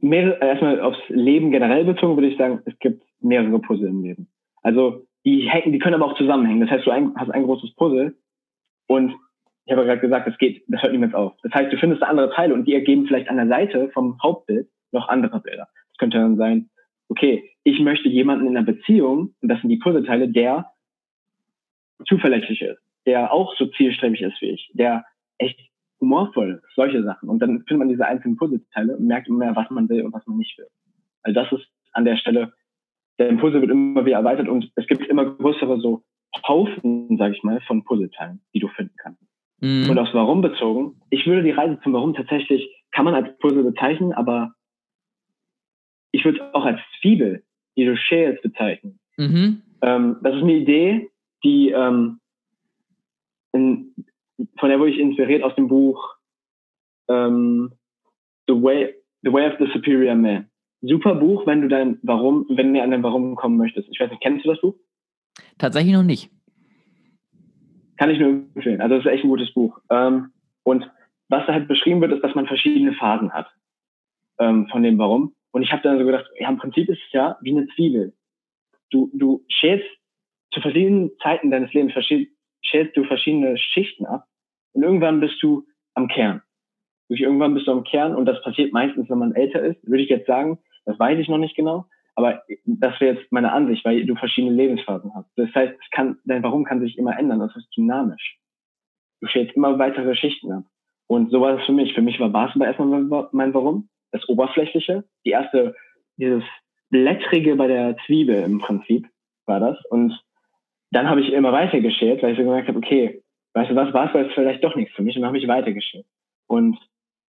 mehrere, erstmal aufs Leben generell bezogen würde ich sagen, es gibt mehrere Puzzle im Leben. Also die hängen, die können aber auch zusammenhängen. Das heißt, du ein, hast ein großes Puzzle und ich habe gerade gesagt, das geht, das hört niemals auf. Das heißt, du findest andere Teile und die ergeben vielleicht an der Seite vom Hauptbild noch andere Bilder. Das könnte dann sein, okay, ich möchte jemanden in einer Beziehung, und das sind die Puzzleteile, der zuverlässig ist, der auch so zielstrebig ist wie ich, der echt humorvoll, solche Sachen. Und dann findet man diese einzelnen Puzzleteile und merkt immer mehr, was man will und was man nicht will. Also das ist an der Stelle, der Impulse wird immer wieder erweitert und es gibt immer größere so Haufen, sage ich mal, von Puzzleteilen, die du finden kannst. Mhm. Und aufs Warum bezogen, ich würde die Reise zum Warum tatsächlich, kann man als Puzzle bezeichnen, aber ich würde es auch als Zwiebel, die du schälst, bezeichnen. Mhm. Ähm, das ist eine Idee, die ähm, in, von der wurde ich inspiriert aus dem Buch ähm, The Way The Way of the Superior Man. Super Buch, wenn du dein Warum, wenn du an dein Warum kommen möchtest. Ich weiß nicht, kennst du das Buch? Tatsächlich noch nicht. Kann ich nur empfehlen. Also das ist echt ein gutes Buch. Ähm, und was da halt beschrieben wird, ist, dass man verschiedene Phasen hat ähm, von dem Warum. Und ich habe dann so gedacht, ja, im Prinzip ist es ja wie eine Zwiebel. Du, du schälst zu verschiedenen Zeiten deines Lebens schälst du verschiedene Schichten ab und irgendwann bist du am Kern. Irgendwann bist du am Kern und das passiert meistens, wenn man älter ist, würde ich jetzt sagen. Das weiß ich noch nicht genau, aber das wäre jetzt meine Ansicht, weil du verschiedene Lebensphasen hast. Das heißt, es kann, dein Warum kann sich immer ändern. Das ist dynamisch. Du stellst immer weitere Schichten ab. Und so war es für mich. Für mich war Basketball erstmal mein Warum. Das Oberflächliche. Die erste, dieses Blättrige bei der Zwiebel im Prinzip war das. Und dann habe ich immer weiter geschält, weil ich so gemerkt habe, okay, weißt du was, Basketball ist vielleicht doch nichts für mich und dann habe ich weitergeschickt. Und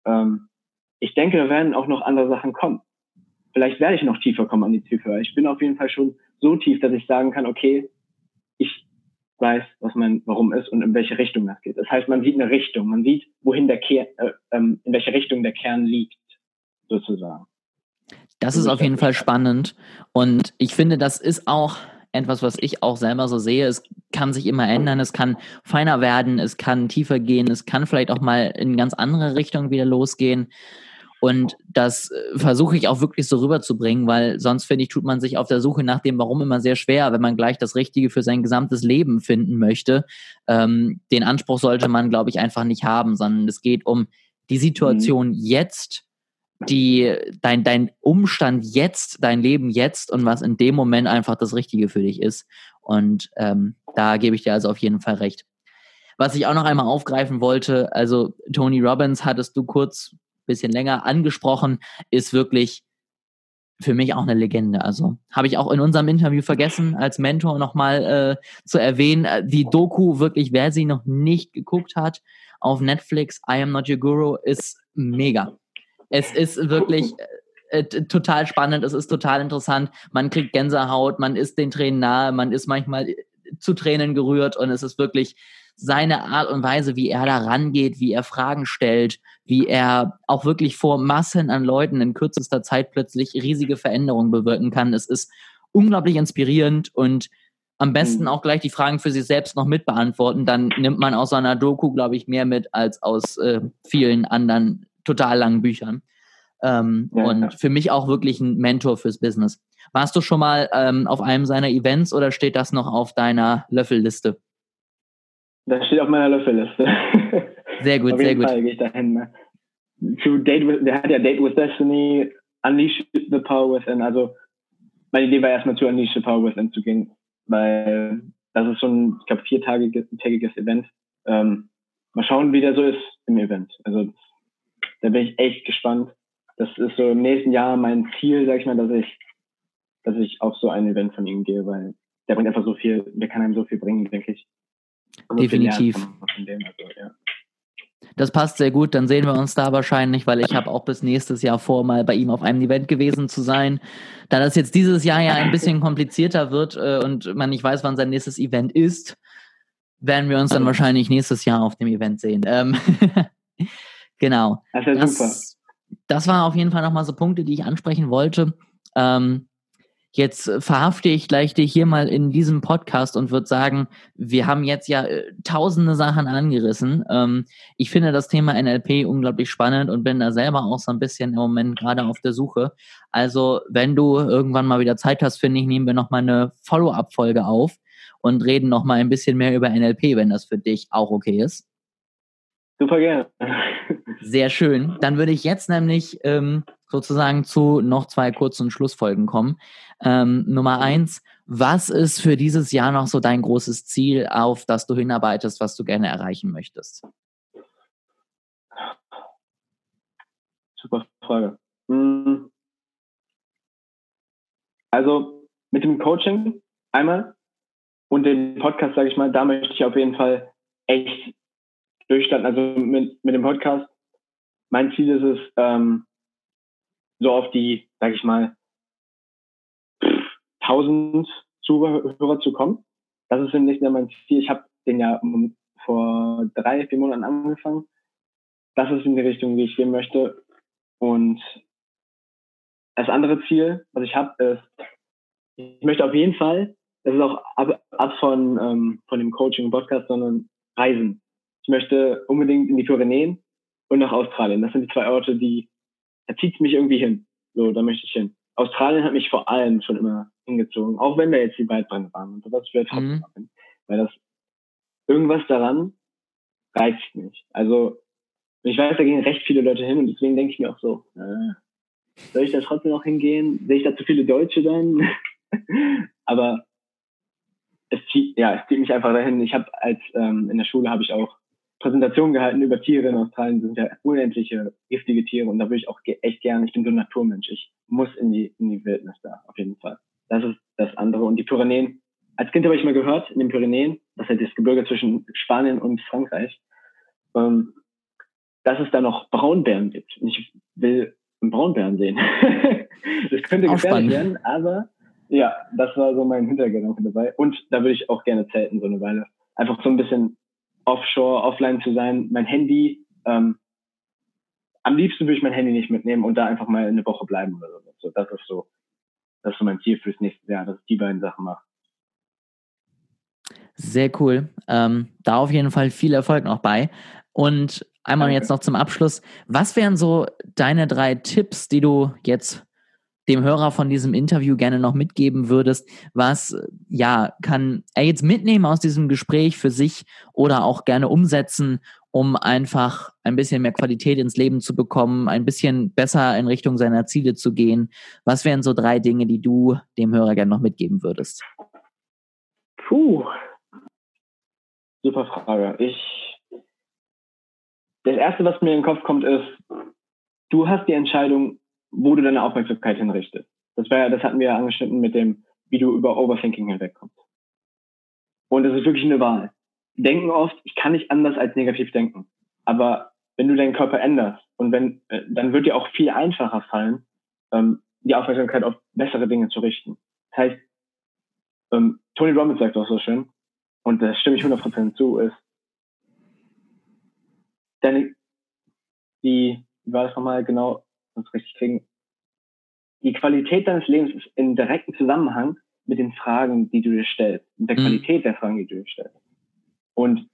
ähm, ich denke, da werden auch noch andere Sachen kommen. Vielleicht werde ich noch tiefer kommen an die Zielführer. Ich bin auf jeden Fall schon so tief, dass ich sagen kann, okay, ich weiß, was mein Warum ist und in welche Richtung das geht. Das heißt, man sieht eine Richtung, man sieht, wohin der Kern, äh, ähm, in welche Richtung der Kern liegt, sozusagen. Das ist auf jeden Fall spannend und ich finde, das ist auch etwas, was ich auch selber so sehe. Es kann sich immer ändern, es kann feiner werden, es kann tiefer gehen, es kann vielleicht auch mal in ganz andere Richtungen wieder losgehen. Und das äh, versuche ich auch wirklich so rüberzubringen, weil sonst, finde ich, tut man sich auf der Suche nach dem Warum immer sehr schwer, wenn man gleich das Richtige für sein gesamtes Leben finden möchte. Ähm, den Anspruch sollte man, glaube ich, einfach nicht haben, sondern es geht um die Situation mhm. jetzt, die, dein, dein Umstand jetzt, dein Leben jetzt und was in dem Moment einfach das Richtige für dich ist. Und ähm, da gebe ich dir also auf jeden Fall recht. Was ich auch noch einmal aufgreifen wollte, also Tony Robbins hattest du kurz bisschen länger angesprochen, ist wirklich für mich auch eine Legende. Also habe ich auch in unserem Interview vergessen, als Mentor nochmal äh, zu erwähnen. Äh, die Doku wirklich, wer sie noch nicht geguckt hat, auf Netflix, I Am Not Your Guru, ist mega. Es ist wirklich äh, äh total spannend, es ist total interessant. Man kriegt Gänsehaut, man ist den Tränen nahe, man ist manchmal äh, zu Tränen gerührt und es ist wirklich seine Art und Weise, wie er da rangeht, wie er Fragen stellt, wie er auch wirklich vor Massen an Leuten in kürzester Zeit plötzlich riesige Veränderungen bewirken kann. Es ist unglaublich inspirierend und am besten mhm. auch gleich die Fragen für sich selbst noch mit beantworten. Dann nimmt man aus seiner Doku, glaube ich, mehr mit als aus äh, vielen anderen total langen Büchern. Ähm, ja, und ja. für mich auch wirklich ein Mentor fürs Business. Warst du schon mal ähm, auf einem seiner Events oder steht das noch auf deiner Löffelliste? Das steht auf meiner Löffelliste. Sehr gut, auf sehr gut. Fall gehe ich dahin. Ne? Zu Date with, der hat ja Date with Destiny, Unleash the Power Within. Also meine Idee war erstmal zu Unleash the Power Within zu gehen, weil das ist so ein, ich glaube, viertägiges Event. Ähm, mal schauen, wie der so ist im Event. Also da bin ich echt gespannt. Das ist so im nächsten Jahr mein Ziel, sag ich mal, dass ich, dass ich auf so ein Event von ihm gehe, weil der bringt einfach so viel, der kann einem so viel bringen, denke ich. Definitiv. Das passt sehr gut, dann sehen wir uns da wahrscheinlich, weil ich habe auch bis nächstes Jahr vor, mal bei ihm auf einem Event gewesen zu sein. Da das jetzt dieses Jahr ja ein bisschen komplizierter wird äh, und man nicht weiß, wann sein nächstes Event ist, werden wir uns dann wahrscheinlich nächstes Jahr auf dem Event sehen. Ähm, genau. Das, ist das, super. das war auf jeden Fall nochmal so Punkte, die ich ansprechen wollte. Ähm, Jetzt verhafte ich gleich dich hier mal in diesem Podcast und würde sagen, wir haben jetzt ja äh, tausende Sachen angerissen. Ähm, ich finde das Thema NLP unglaublich spannend und bin da selber auch so ein bisschen im Moment gerade auf der Suche. Also, wenn du irgendwann mal wieder Zeit hast, finde ich, nehmen wir nochmal eine Follow-up-Folge auf und reden nochmal ein bisschen mehr über NLP, wenn das für dich auch okay ist. Super gerne. Sehr schön. Dann würde ich jetzt nämlich ähm, sozusagen zu noch zwei kurzen Schlussfolgen kommen. Ähm, Nummer eins, was ist für dieses Jahr noch so dein großes Ziel, auf das du hinarbeitest, was du gerne erreichen möchtest? Super Frage. Hm. Also mit dem Coaching einmal und dem Podcast, sage ich mal, da möchte ich auf jeden Fall echt durchstarten. Also mit, mit dem Podcast. Mein Ziel ist es, ähm, so auf die, sag ich mal, 1000 Zuhörer zu kommen. Das ist im nächsten mein Ziel. Ich habe den ja vor drei, vier Monaten angefangen. Das ist in die Richtung, wie ich gehen möchte. Und das andere Ziel, was ich habe, ist, ich möchte auf jeden Fall, das ist auch ab, ab von, ähm, von dem Coaching und Podcast, sondern reisen. Ich möchte unbedingt in die Pyrenäen und nach Australien. Das sind die zwei Orte, die da zieht es mich irgendwie hin. So, da möchte ich hin. Australien hat mich vor allem schon immer hingezogen, auch wenn da jetzt die Waldbrände waren und sowas wird mhm. weil das irgendwas daran reizt mich. Also ich weiß, da gehen recht viele Leute hin und deswegen denke ich mir auch so, äh, soll ich da trotzdem noch hingehen? Sehe ich da zu viele Deutsche dann? Aber es zieht, ja, es zieht mich einfach dahin. Ich habe als ähm, in der Schule habe ich auch Präsentation gehalten über Tiere in Australien. Sind ja unendliche giftige Tiere und da würde ich auch echt gerne, ich bin so ein Naturmensch, ich muss in die, in die Wildnis da, auf jeden Fall. Das ist das andere. Und die Pyrenäen, als Kind habe ich mal gehört, in den Pyrenäen, das ist ja das Gebirge zwischen Spanien und Frankreich, ähm, dass es da noch Braunbären gibt. Und ich will einen Braunbären sehen. das könnte gefährlich werden, aber ja, das war so mein Hintergedanke dabei. Und da würde ich auch gerne zelten, so eine Weile. Einfach so ein bisschen offshore, offline zu sein. Mein Handy, ähm, am liebsten würde ich mein Handy nicht mitnehmen und da einfach mal eine Woche bleiben oder so. Das ist so, das ist so mein Ziel fürs nächste Jahr, dass ich die beiden Sachen mache. Sehr cool. Ähm, da auf jeden Fall viel Erfolg noch bei. Und einmal Danke. jetzt noch zum Abschluss. Was wären so deine drei Tipps, die du jetzt dem Hörer von diesem Interview gerne noch mitgeben würdest? Was, ja, kann er jetzt mitnehmen aus diesem Gespräch für sich oder auch gerne umsetzen, um einfach ein bisschen mehr Qualität ins Leben zu bekommen, ein bisschen besser in Richtung seiner Ziele zu gehen? Was wären so drei Dinge, die du dem Hörer gerne noch mitgeben würdest? Puh, super Frage. Ich, das erste, was mir in den Kopf kommt, ist, du hast die Entscheidung, wo du deine Aufmerksamkeit hinrichtest. Das war ja, das hatten wir ja angeschnitten mit dem, wie du über Overthinking hinwegkommst. Und das ist wirklich eine Wahl denken oft, ich kann nicht anders als negativ denken. Aber wenn du deinen Körper änderst und wenn, äh, dann wird dir auch viel einfacher fallen, ähm, die Aufmerksamkeit auf bessere Dinge zu richten. Das heißt, ähm, Tony Robbins sagt auch so schön, und da stimme ich 100% zu, ist, deine, die, wie war das nochmal genau, sonst richtig kriegen, die Qualität deines Lebens ist in direktem Zusammenhang mit den Fragen, die du dir stellst, mit der mhm. Qualität der Fragen, die du dir stellst. Und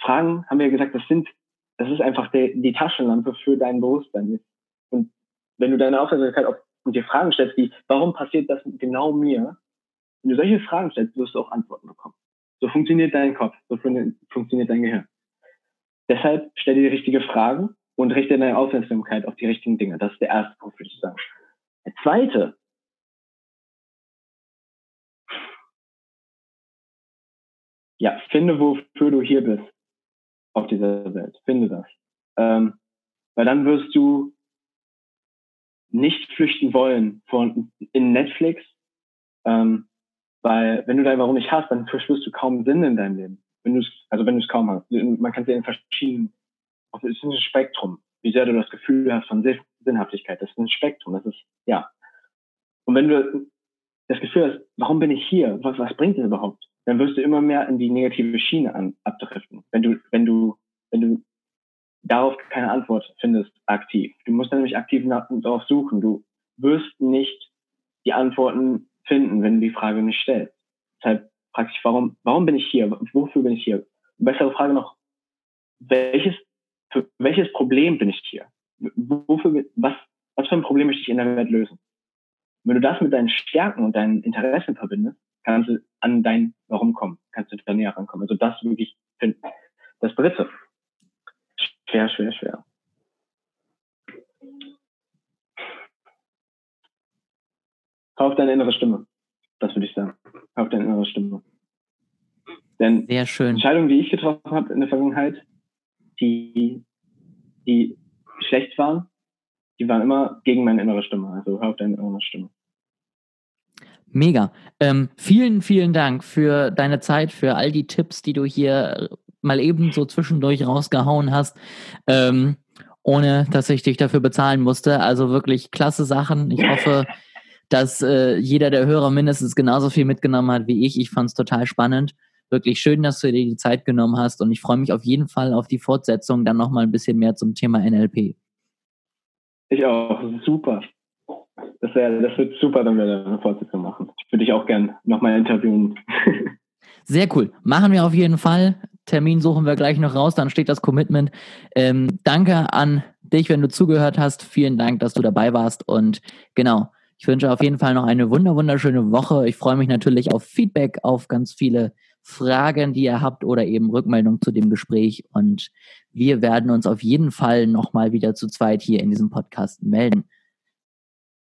Fragen, haben wir gesagt, das sind, das ist einfach der, die Taschenlampe für dein Bewusstsein. Und wenn du deine Aufmerksamkeit auf und dir Fragen stellst, wie, warum passiert das genau mir? Wenn du solche Fragen stellst, wirst du auch Antworten bekommen. So funktioniert dein Kopf, so funktioniert dein Gehirn. Deshalb stell dir die richtige Fragen und richte deine Aufmerksamkeit auf die richtigen Dinge. Das ist der erste Punkt, würde ich sagen. Der zweite ja, finde, wofür du hier bist auf dieser Welt. Finde das. Ähm, weil dann wirst du nicht flüchten wollen von in Netflix, ähm, weil wenn du dein Warum nicht hast, dann verspürst du kaum Sinn in deinem Leben. Wenn du also wenn du es kaum hast. Man kann es ja in verschiedenen, es ist ein Spektrum, wie sehr du das Gefühl hast von Sinnhaftigkeit. Das ist ein Spektrum. Das ist, ja. Und wenn du das Gefühl hast, warum bin ich hier? Was, was bringt es überhaupt? dann wirst du immer mehr in die negative Schiene an, abdriften, wenn du, wenn du, wenn du darauf keine Antwort findest, aktiv. Du musst nämlich aktiv nach, darauf suchen. Du wirst nicht die Antworten finden, wenn du die Frage nicht stellst. Deshalb frag dich, warum, warum bin ich hier? Wofür bin ich hier? Bessere Frage noch, welches, für welches Problem bin ich hier? Wofür, was, was für ein Problem möchte ich in der Welt lösen? Wenn du das mit deinen Stärken und deinen Interessen verbindest, kannst du an dein Warum kommen, kannst du da näher rankommen. Also das wirklich finden. Das dritte. Schwer, schwer, schwer. Hör auf deine innere Stimme. Das würde ich sagen. Hör auf deine innere Stimme. Denn Sehr schön. Entscheidungen, die ich getroffen habe in der Vergangenheit, die, die schlecht waren, die waren immer gegen meine innere Stimme. Also hör auf deine innere Stimme. Mega. Ähm, vielen, vielen Dank für deine Zeit, für all die Tipps, die du hier mal eben so zwischendurch rausgehauen hast, ähm, ohne dass ich dich dafür bezahlen musste. Also wirklich klasse Sachen. Ich hoffe, dass äh, jeder der Hörer mindestens genauso viel mitgenommen hat wie ich. Ich fand es total spannend. Wirklich schön, dass du dir die Zeit genommen hast und ich freue mich auf jeden Fall auf die Fortsetzung, dann nochmal ein bisschen mehr zum Thema NLP. Ich auch, super. Das, wär, das wird super, wenn wir eine Fortsetzung machen. Ich würde dich auch gern nochmal interviewen. Sehr cool. Machen wir auf jeden Fall. Termin suchen wir gleich noch raus, dann steht das Commitment. Ähm, danke an dich, wenn du zugehört hast. Vielen Dank, dass du dabei warst. Und genau, ich wünsche auf jeden Fall noch eine wunder wunderschöne Woche. Ich freue mich natürlich auf Feedback, auf ganz viele Fragen, die ihr habt oder eben Rückmeldung zu dem Gespräch. Und wir werden uns auf jeden Fall nochmal wieder zu zweit hier in diesem Podcast melden.